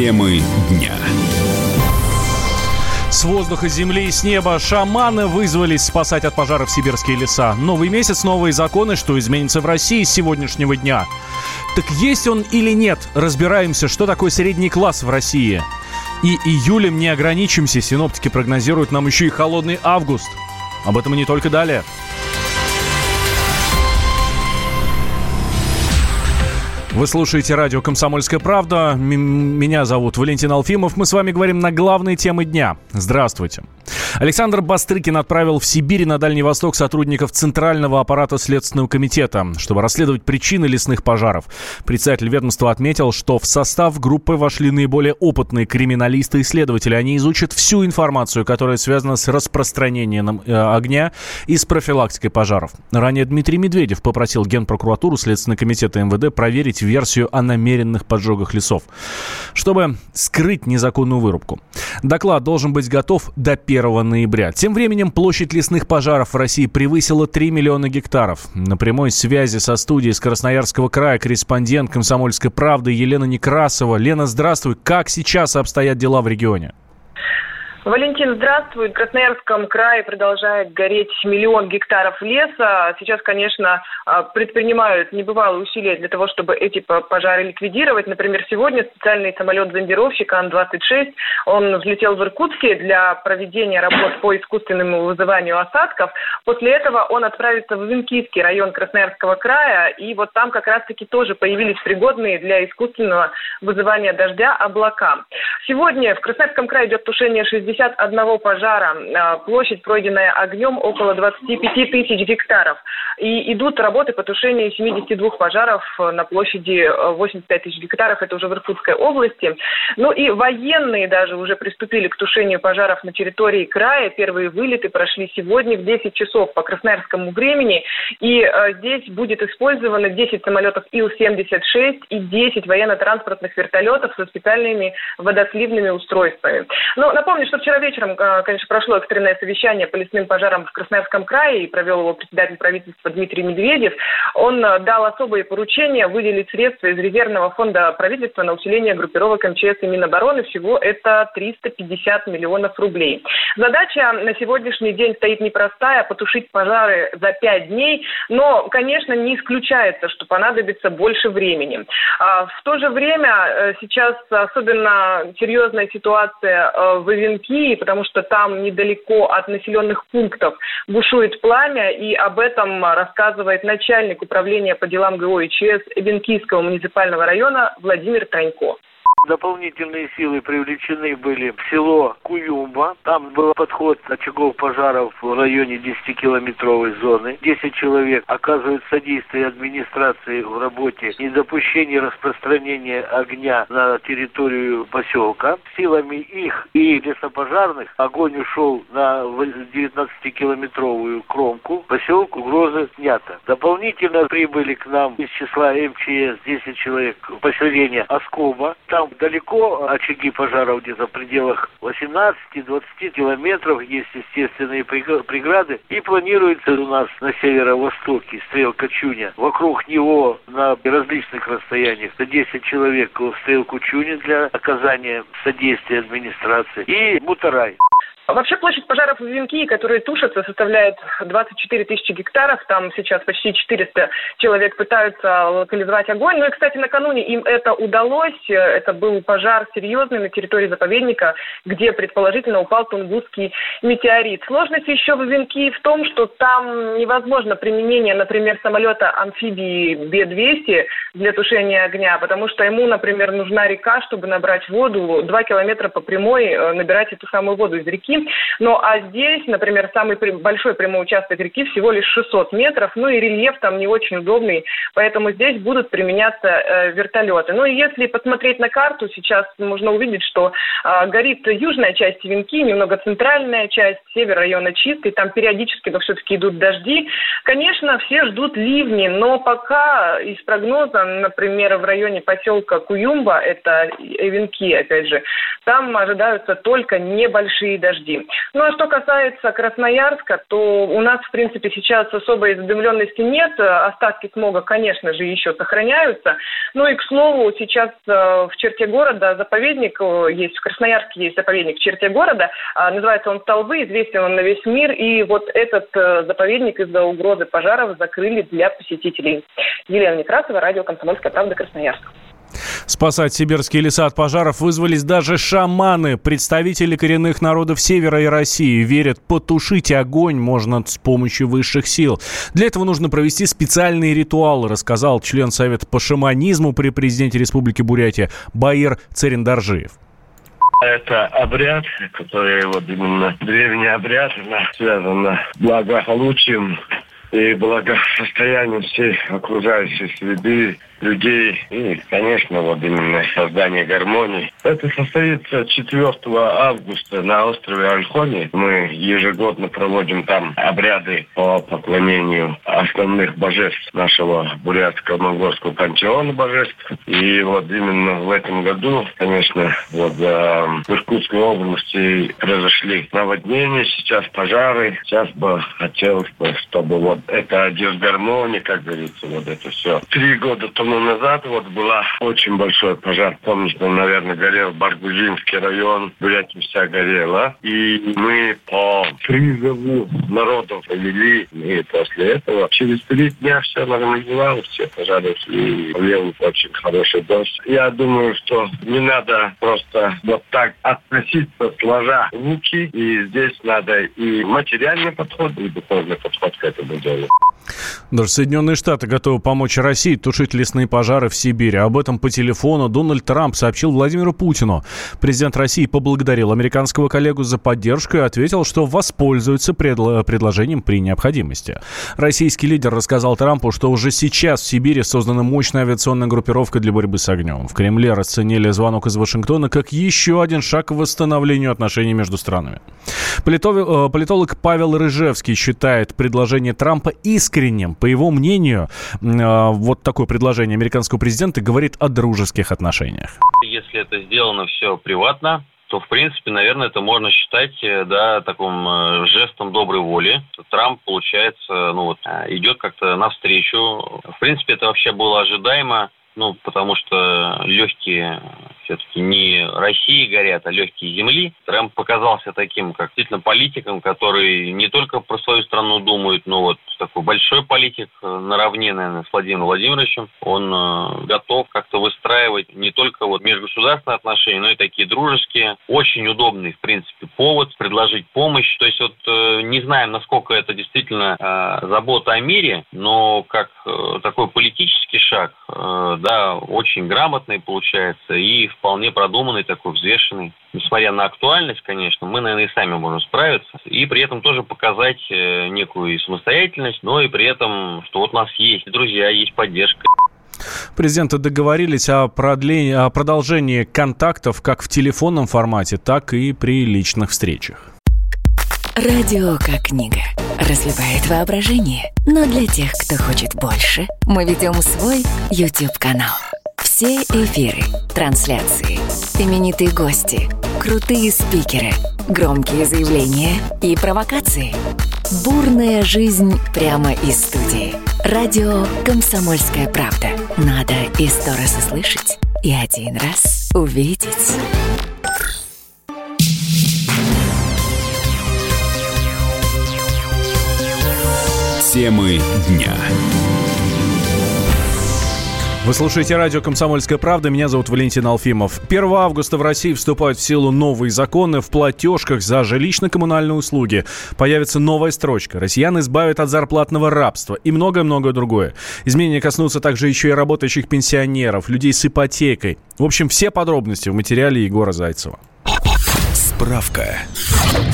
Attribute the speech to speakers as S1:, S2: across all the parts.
S1: Темы дня.
S2: С воздуха, земли и с неба шаманы вызвались спасать от пожаров сибирские леса. Новый месяц, новые законы, что изменится в России с сегодняшнего дня. Так есть он или нет? Разбираемся, что такое средний класс в России. И июлем не ограничимся, синоптики прогнозируют нам еще и холодный август. Об этом и не только далее. Вы слушаете радио «Комсомольская правда». Меня зовут Валентин Алфимов. Мы с вами говорим на главные темы дня. Здравствуйте. Александр Бастрыкин отправил в Сибирь и на Дальний Восток сотрудников Центрального аппарата Следственного комитета, чтобы расследовать причины лесных пожаров. Председатель ведомства отметил, что в состав группы вошли наиболее опытные криминалисты и следователи. Они изучат всю информацию, которая связана с распространением э, огня и с профилактикой пожаров. Ранее Дмитрий Медведев попросил Генпрокуратуру Следственного комитета МВД проверить версию о намеренных поджогах лесов, чтобы скрыть незаконную вырубку. Доклад должен быть готов до 1 ноября. Тем временем площадь лесных пожаров в России превысила 3 миллиона гектаров. На прямой связи со студией из Красноярского края корреспондент «Комсомольской правды» Елена Некрасова. Лена, здравствуй. Как сейчас обстоят дела в регионе?
S3: Валентин, здравствуй. В Красноярском крае продолжает гореть миллион гектаров леса. Сейчас, конечно, а, предпринимают небывалые усилия для того, чтобы эти пожары ликвидировать. Например, сегодня специальный самолет-зондировщик Ан-26, он взлетел в Иркутске для проведения работ по искусственному вызыванию осадков. После этого он отправится в Венкийский район Красноярского края, и вот там как раз-таки тоже появились пригодные для искусственного вызывания дождя облака. Сегодня в Красноярском крае идет тушение 60 61 пожара. А, площадь, пройденная огнем, около 25 тысяч гектаров. И идут работы по тушению 72 пожаров на площади 85 тысяч гектаров. Это уже в Иркутской области. Ну и военные даже уже приступили к тушению пожаров на территории края. Первые вылеты прошли сегодня в 10 часов по красноярскому времени. И э, здесь будет использовано 10 самолетов Ил-76 и 10 военно-транспортных вертолетов со специальными водосливными устройствами. Но напомню, что вчера вечером, э, конечно, прошло экстренное совещание по лесным пожарам в Красноярском крае и провел его председатель правительства Дмитрий Медведев. Он э, дал особые поручения выделить средства из резервного фонда правительства на усиление группировок МЧС и Минобороны. Всего это 350 миллионов рублей. Задача на сегодняшний день стоит непростая – потушить пожары за пять дней, но, конечно, не исключается, что понадобится больше времени. А в то же время э, сейчас особенно серьезная ситуация в Ивенке Киеве, потому что там недалеко от населенных пунктов бушует пламя, и об этом рассказывает начальник управления по делам ГО и ЧС Венкийского муниципального района Владимир Танько.
S4: Дополнительные силы привлечены были в село Куюмба. Там был подход очагов пожаров в районе 10-километровой зоны. 10 человек оказывают содействие администрации в работе недопущения распространения огня на территорию поселка. Силами их и лесопожарных огонь ушел на 19-километровую кромку. Поселок угрозы снята. Дополнительно прибыли к нам из числа МЧС 10 человек поселения Оскоба. Там далеко очаги пожаров где-то в пределах 18-20 километров, есть естественные преграды. И планируется у нас на северо-востоке стрелка Чуня. Вокруг него на различных расстояниях до 10 человек в стрелку Чуня для оказания содействия администрации. И Мутарай.
S3: Вообще площадь пожаров в Венкии, которые тушатся, составляет 24 тысячи гектаров. Там сейчас почти 400 человек пытаются локализовать огонь. Ну и, кстати, накануне им это удалось. Это был пожар серьезный на территории заповедника, где предположительно упал тунгусский метеорит. Сложность еще в Венкии в том, что там невозможно применение, например, самолета амфибии Б-200 для тушения огня, потому что ему, например, нужна река, чтобы набрать воду. Два километра по прямой э, набирать эту самую воду из реки. Ну, а здесь, например, самый большой прямой участок реки всего лишь 600 метров, ну и рельеф там не очень удобный, поэтому здесь будут применяться э, вертолеты. Ну и если посмотреть на карту, сейчас можно увидеть, что э, горит южная часть Венки, немного центральная часть, север района чистый, там периодически, но все-таки идут дожди. Конечно, все ждут ливни, но пока из прогноза, например, в районе поселка Куюмба, это Венки, опять же, там ожидаются только небольшие дожди. Впереди. Ну а что касается Красноярска, то у нас, в принципе, сейчас особой задымленности нет. Остатки смога, конечно же, еще сохраняются. Ну и, к слову, сейчас э, в черте города заповедник э, есть, в Красноярске есть заповедник в черте города. А, называется он «Столбы», известен он на весь мир. И вот этот э, заповедник из-за угрозы пожаров закрыли для посетителей. Елена Некрасова, радио «Комсомольская правда», Красноярск.
S2: Спасать сибирские леса от пожаров вызвались даже шаманы. Представители коренных народов Севера и России верят, потушить огонь можно с помощью высших сил. Для этого нужно провести специальные ритуалы, рассказал член Совета по шаманизму при президенте Республики Бурятия Баир Церендаржиев.
S1: Это обряд, который вот именно древний обряд, связан с благополучием и благосостоянием всей окружающей среды, людей и, конечно, вот именно создание гармонии. Это состоится 4 августа на острове Альхони. Мы ежегодно проводим там обряды по поклонению основных божеств нашего бурятского монгольского пантеона божеств. И вот именно в этом году, конечно, вот э, в Иркутской области произошли наводнения, сейчас пожары. Сейчас бы хотелось бы, чтобы вот это дисгармония, как говорится, вот это все. Три года тому назад вот была очень большой пожар. Помните, наверное, горел Баргузинский район, Бурятия вся горела. И мы по призыву народов повели. И после этого через три дня все нормализовалось, все пожары ушли. Лил очень хороший дождь. Я думаю, что не надо просто вот так относиться, сложа руки. И здесь надо и материальный подход, и духовный подход к этому делу.
S2: done Даже Соединенные Штаты готовы помочь России тушить лесные пожары в Сибири. Об этом по телефону Дональд Трамп сообщил Владимиру Путину. Президент России поблагодарил американского коллегу за поддержку и ответил, что воспользуется предло- предложением при необходимости. Российский лидер рассказал Трампу, что уже сейчас в Сибири создана мощная авиационная группировка для борьбы с огнем. В Кремле расценили звонок из Вашингтона как еще один шаг к восстановлению отношений между странами. Э, политолог Павел Рыжевский считает предложение Трампа искренним. По его мнению, э, вот такое предложение американского президента говорит о дружеских отношениях.
S5: Если это сделано все приватно, то, в принципе, наверное, это можно считать, э, да, таким жестом доброй воли. Трамп, получается, ну вот, идет как-то навстречу. В принципе, это вообще было ожидаемо, ну, потому что легкие все-таки не России горят, а легкие земли. Трамп показался таким, как действительно политиком, который не только про свою страну думает, но вот такой большой политик э, наравне, наверное, с Владимиром Владимировичем. Он э, готов как-то выстраивать не только вот межгосударственные отношения, но и такие дружеские. Очень удобный, в принципе, повод предложить помощь. То есть вот э, не знаем, насколько это действительно забота о мире, но как такой политический шаг, да, очень грамотный получается и вполне продуманный, такой взвешенный. Несмотря на актуальность, конечно, мы, наверное, и сами можем справиться. И при этом тоже показать э, некую самостоятельность, но и при этом, что вот у нас есть друзья, есть поддержка.
S2: Президенты договорились о, продлении, о продолжении контактов как в телефонном формате, так и при личных встречах.
S6: Радио как книга. Разливает воображение. Но для тех, кто хочет больше, мы ведем свой YouTube-канал. Все эфиры, трансляции, именитые гости, крутые спикеры, громкие заявления и провокации. Бурная жизнь прямо из студии. Радио «Комсомольская правда». Надо и сто раз услышать, и один раз увидеть.
S2: Темы дня. Вы слушаете радио «Комсомольская правда». Меня зовут Валентин Алфимов. 1 августа в России вступают в силу новые законы. В платежках за жилищно-коммунальные услуги появится новая строчка. Россиян избавят от зарплатного рабства и многое-многое другое. Изменения коснутся также еще и работающих пенсионеров, людей с ипотекой. В общем, все подробности в материале Егора Зайцева.
S7: Справка.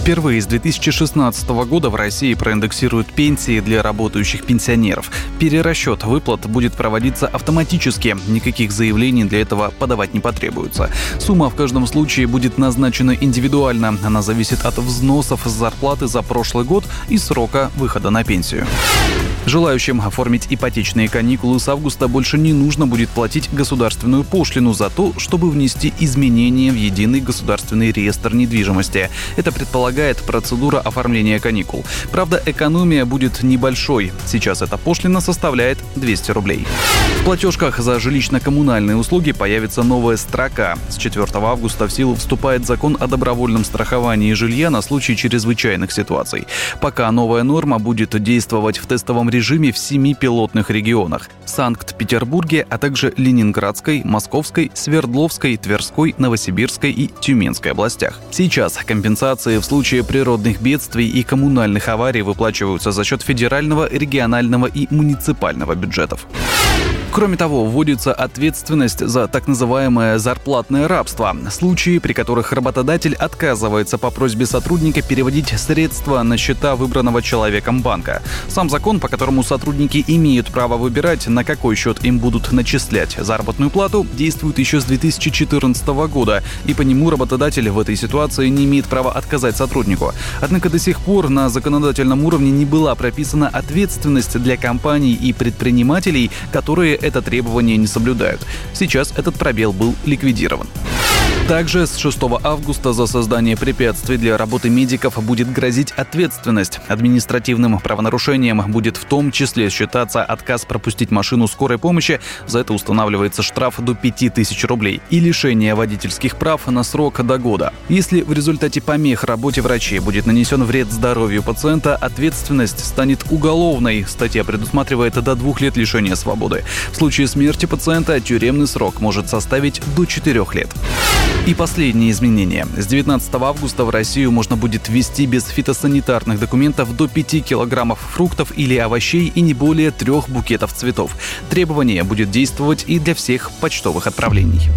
S7: Впервые с 2016 года в России проиндексируют пенсии для работающих пенсионеров. Перерасчет выплат будет проводиться автоматически. Никаких заявлений для этого подавать не потребуется. Сумма в каждом случае будет назначена индивидуально. Она зависит от взносов с зарплаты за прошлый год и срока выхода на пенсию. Желающим оформить ипотечные каникулы с августа больше не нужно будет платить государственную пошлину за то, чтобы внести изменения в единый государственный реестр недвижимости. Это предполагает предполагает процедура оформления каникул. Правда, экономия будет небольшой. Сейчас эта пошлина составляет 200 рублей. В платежках за жилищно-коммунальные услуги появится новая строка. С 4 августа в силу вступает закон о добровольном страховании жилья на случай чрезвычайных ситуаций. Пока новая норма будет действовать в тестовом режиме в семи пилотных регионах – Санкт-Петербурге, а также Ленинградской, Московской, Свердловской, Тверской, Новосибирской и Тюменской областях. Сейчас компенсации в случае природных бедствий и коммунальных аварий выплачиваются за счет федерального, регионального и муниципального бюджетов. Кроме того, вводится ответственность за так называемое зарплатное рабство. Случаи, при которых работодатель отказывается по просьбе сотрудника переводить средства на счета выбранного человеком банка. Сам закон, по которому сотрудники имеют право выбирать, на какой счет им будут начислять заработную плату, действует еще с 2014 года, и по нему работодатель в этой ситуации не имеет права отказать сотруднику. Однако до сих пор на законодательном уровне не была прописана ответственность для компаний и предпринимателей, которые это требование не соблюдают. Сейчас этот пробел был ликвидирован. Также с 6 августа за создание препятствий для работы медиков будет грозить ответственность. Административным правонарушением будет в том числе считаться отказ пропустить машину скорой помощи, за это устанавливается штраф до 5000 рублей, и лишение водительских прав на срок до года. Если в результате помех работе врачей будет нанесен вред здоровью пациента, ответственность станет уголовной. Статья предусматривает до двух лет лишения свободы. В случае смерти пациента тюремный срок может составить до 4 лет. И последнее изменение. С 19 августа в Россию можно будет ввести без фитосанитарных документов до 5 килограммов фруктов или овощей и не более трех букетов цветов. Требование будет действовать и для всех почтовых отправлений.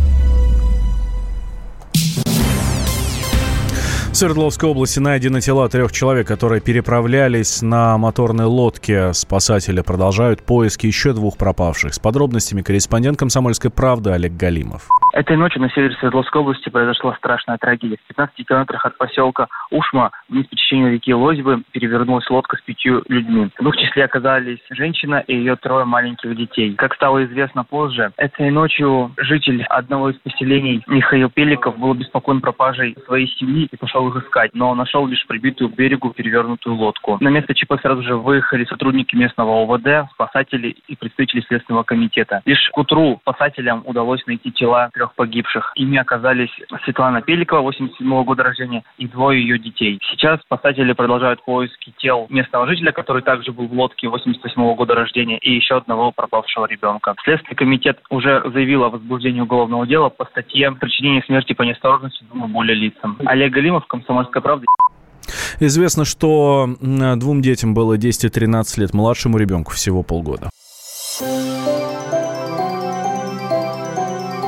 S2: В Свердловской области найдены тела трех человек, которые переправлялись на моторной лодке. Спасатели продолжают поиски еще двух пропавших. С подробностями корреспондент «Комсомольской правды» Олег Галимов.
S8: Этой ночью на севере Свердловской области произошла страшная трагедия. В 15 километрах от поселка Ушма, вниз по течению реки Лозьвы, перевернулась лодка с пятью людьми. В их числе оказались женщина и ее трое маленьких детей. Как стало известно позже, этой ночью житель одного из поселений Михаил Пеликов был обеспокоен пропажей своей семьи и пошел их искать, но нашел лишь прибитую к берегу перевернутую лодку. На место ЧП сразу же выехали сотрудники местного ОВД, спасатели и представители Следственного комитета. Лишь к утру спасателям удалось найти тела трех погибших. Ими оказались Светлана Пеликова, 87 года рождения, и двое ее детей. Сейчас спасатели продолжают поиски тел местного жителя, который также был в лодке 88 года рождения, и еще одного пропавшего ребенка. Следственный комитет уже заявил о возбуждении уголовного дела по статье «Причинение смерти по неосторожности двум более лицам». Олег Галимов, «Комсомольская правда».
S2: Известно, что двум детям было 10 и 13 лет, младшему ребенку всего полгода.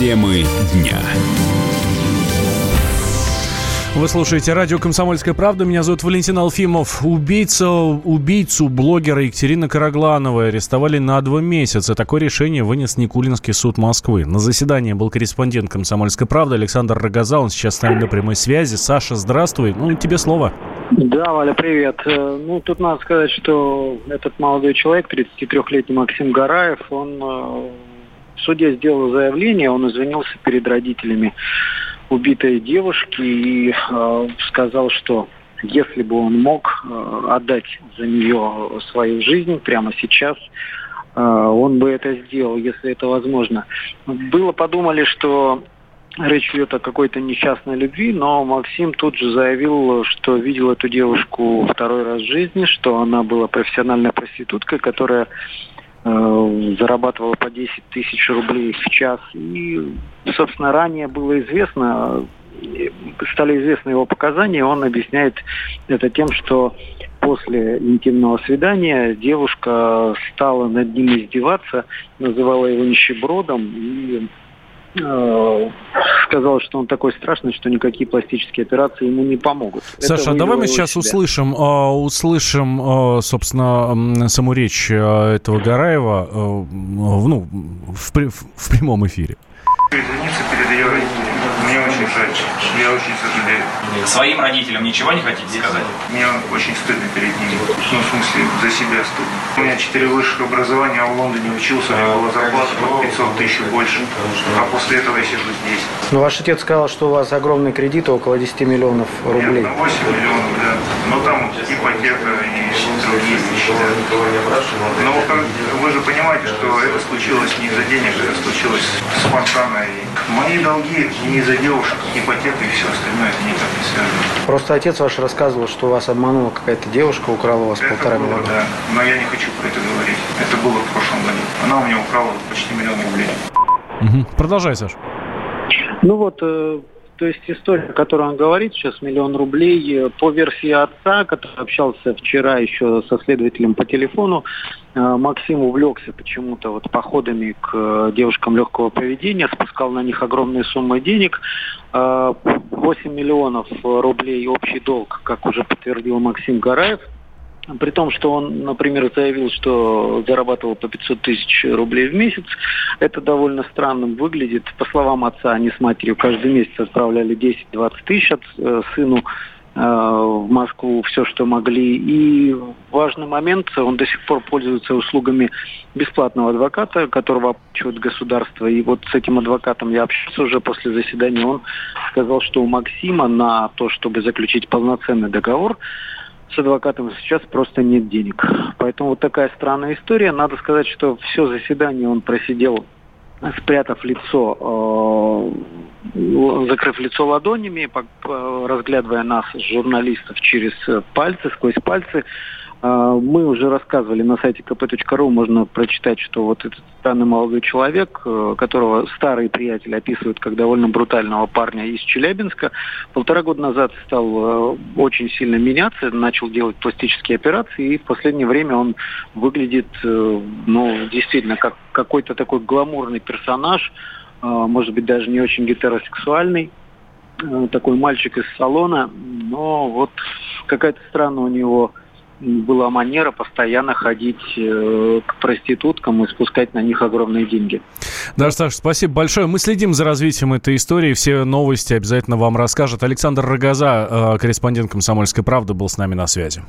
S9: Темы дня.
S2: Вы слушаете радио «Комсомольская правда». Меня зовут Валентин Алфимов. Убийца, убийцу блогера Екатерины Караглановой арестовали на два месяца. Такое решение вынес Никулинский суд Москвы. На заседании был корреспондент «Комсомольской правды» Александр Рогоза. Он сейчас с нами на прямой связи. Саша, здравствуй. Ну, тебе слово.
S10: Да, Валя, привет. Э, ну, тут надо сказать, что этот молодой человек, 33-летний Максим Гараев, он Судья сделал заявление, он извинился перед родителями убитой девушки и э, сказал, что если бы он мог э, отдать за нее свою жизнь прямо сейчас, э, он бы это сделал, если это возможно. Было подумали, что речь идет о какой-то несчастной любви, но Максим тут же заявил, что видел эту девушку второй раз в жизни, что она была профессиональной проституткой, которая зарабатывала по 10 тысяч рублей в час. И, собственно, ранее было известно, стали известны его показания, он объясняет это тем, что после интимного свидания девушка стала над ним издеваться, называла его нищебродом и э, сказал, что он такой страшный, что никакие пластические операции ему не помогут.
S2: Саша, давай мы сейчас себя. услышим, э, услышим, э, собственно, саму речь этого Гараева ну, в, в прямом эфире.
S11: Извиниться перед ее родителями. Мне очень жаль. Я очень сожалею.
S12: Своим родителям ничего не хотите сказать?
S11: Мне очень стыдно перед ними. Ну, в смысле, за себя стыдно. У меня четыре высших образования, а в Лондоне учился, у меня была зарплата под 500 тысяч больше. А после этого я сижу здесь.
S10: Ну, ваш отец сказал, что у вас огромные кредиты, около 10 миллионов рублей.
S11: Нет, 8 ну, миллионов, да. Но там ипотека и другие вещи, да. Но вы же понимаете, что это случилось не из-за денег, это случилось спонтанно. И мои долги не из-за девушек, ипотека и все остальное, это не связано.
S10: Просто отец ваш рассказывал, что вас обманула какая-то девушка, украла у вас
S11: это
S10: полтора
S11: было,
S10: миллиона.
S11: да. Но я не хочу про это говорить. Это было в прошлом году. Она у меня украла почти миллион рублей.
S2: Угу. Продолжай, Саш.
S10: Ну вот, э, то есть история, о которой он говорит, сейчас миллион рублей, э, по версии отца, который общался вчера еще со следователем по телефону, э, Максим увлекся почему-то вот походами к э, девушкам легкого поведения, спускал на них огромные суммы денег. 8 миллионов рублей общий долг, как уже подтвердил Максим Гараев – при том, что он, например, заявил, что зарабатывал по 500 тысяч рублей в месяц, это довольно странным выглядит. По словам отца, они с матерью каждый месяц отправляли 10-20 тысяч от, э, сыну э, в Москву все, что могли. И важный момент, он до сих пор пользуется услугами бесплатного адвоката, которого оплачивает государство. И вот с этим адвокатом я общался уже после заседания. Он сказал, что у Максима на то, чтобы заключить полноценный договор, с адвокатом сейчас просто нет денег. Поэтому вот такая странная история. Надо сказать, что все заседание он просидел, спрятав лицо, э, закрыв лицо ладонями, разглядывая нас, журналистов, через пальцы, сквозь пальцы. А, мы уже рассказывали на сайте kp.ru, можно прочитать, что вот этот странный молодой человек, э, которого старые приятели описывают как довольно брутального парня из Челябинска, полтора года назад стал э, очень сильно меняться, начал делать пластические операции, и в последнее время он выглядит, э, ну, действительно, как какой-то такой гламурный персонаж, может быть, даже не очень гетеросексуальный, такой мальчик из салона, но вот какая-то странная у него была манера постоянно ходить э, к проституткам и спускать на них огромные деньги.
S2: Да, Саша, спасибо большое. Мы следим за развитием этой истории. Все новости обязательно вам расскажет. Александр Рогоза, э, корреспондент «Комсомольской правды», был с нами на связи.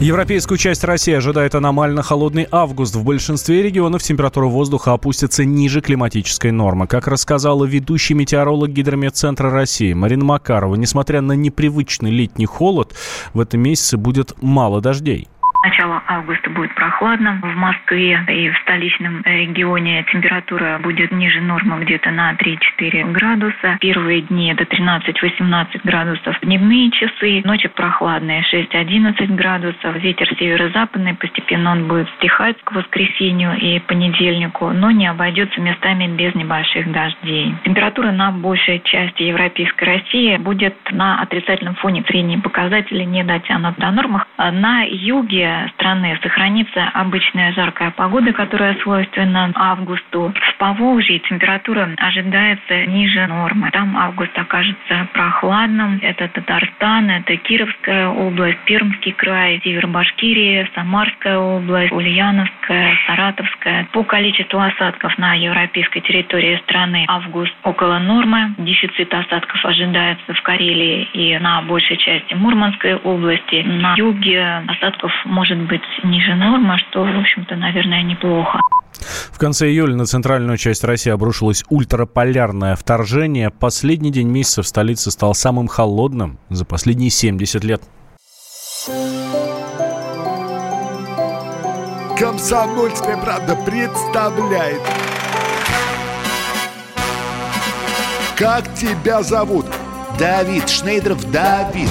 S2: Европейскую часть России ожидает аномально холодный август. В большинстве регионов температура воздуха опустится ниже климатической нормы. Как рассказала ведущий метеоролог Гидрометцентра России Марина Макарова, несмотря на непривычный летний холод, в этом месяце будет мало дождей
S13: начала августа будет прохладно. В Москве и в столичном регионе температура будет ниже нормы где-то на 3-4 градуса. Первые дни это 13-18 градусов. Дневные часы, ночи прохладные 6-11 градусов. Ветер северо-западный, постепенно он будет стихать к воскресенью и понедельнику, но не обойдется местами без небольших дождей. Температура на большей части Европейской России будет на отрицательном фоне. Средние показатели не дотянут до нормы. На юге страны сохранится обычная жаркая погода, которая свойственна августу. В Поволжье температура ожидается ниже нормы. Там август окажется прохладным. Это Татарстан, это Кировская область, Пермский край, Северо-Башкирия, Самарская область, Ульяновская, Саратовская. По количеству осадков на европейской территории страны август около нормы. Дефицит осадков ожидается в Карелии и на большей части Мурманской области. На юге осадков может может быть ниже нормы, что, в общем-то, наверное, неплохо.
S2: В конце июля на центральную часть России обрушилось ультраполярное вторжение. Последний день месяца в столице стал самым холодным за последние 70 лет.
S14: Комсомольская правда представляет. Как тебя зовут?
S15: Давид, Шнейдеров Давид.